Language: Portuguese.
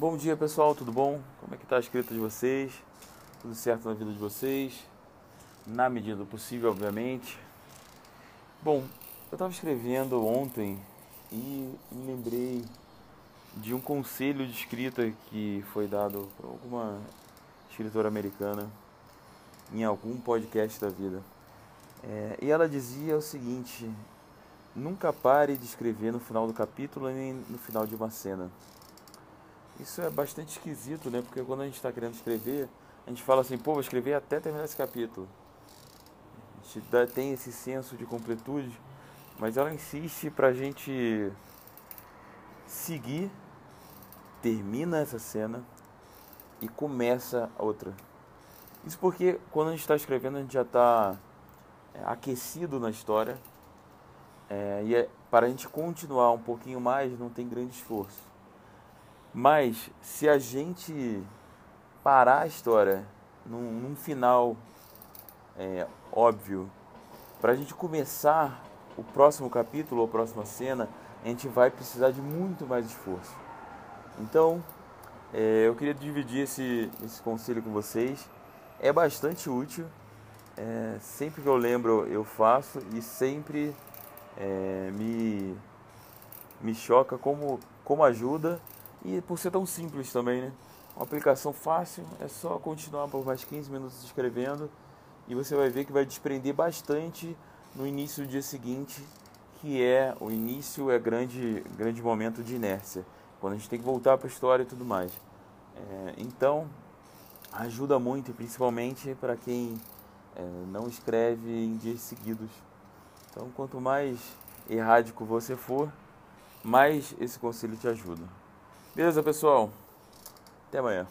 Bom dia pessoal, tudo bom? Como é que tá a escrita de vocês? Tudo certo na vida de vocês? Na medida do possível, obviamente. Bom, eu estava escrevendo ontem e me lembrei de um conselho de escrita que foi dado por alguma escritora americana em algum podcast da vida. É, e ela dizia o seguinte: nunca pare de escrever no final do capítulo nem no final de uma cena. Isso é bastante esquisito, né? Porque quando a gente está querendo escrever, a gente fala assim, pô, vou escrever até terminar esse capítulo. A gente dá, tem esse senso de completude, mas ela insiste para a gente seguir, termina essa cena e começa outra. Isso porque quando a gente está escrevendo, a gente já está é, aquecido na história. É, e é, para a gente continuar um pouquinho mais, não tem grande esforço. Mas se a gente parar a história num, num final é, óbvio, para a gente começar o próximo capítulo ou a próxima cena, a gente vai precisar de muito mais esforço. Então, é, eu queria dividir esse, esse conselho com vocês. É bastante útil. É, sempre que eu lembro, eu faço e sempre é, me, me choca como, como ajuda e por ser tão simples também, né? Uma aplicação fácil, é só continuar por mais 15 minutos escrevendo e você vai ver que vai desprender bastante no início do dia seguinte, que é o início é grande grande momento de inércia, quando a gente tem que voltar para a história e tudo mais. É, então ajuda muito, principalmente para quem é, não escreve em dias seguidos. Então quanto mais errático você for, mais esse conselho te ajuda. Beleza, pessoal? Até amanhã.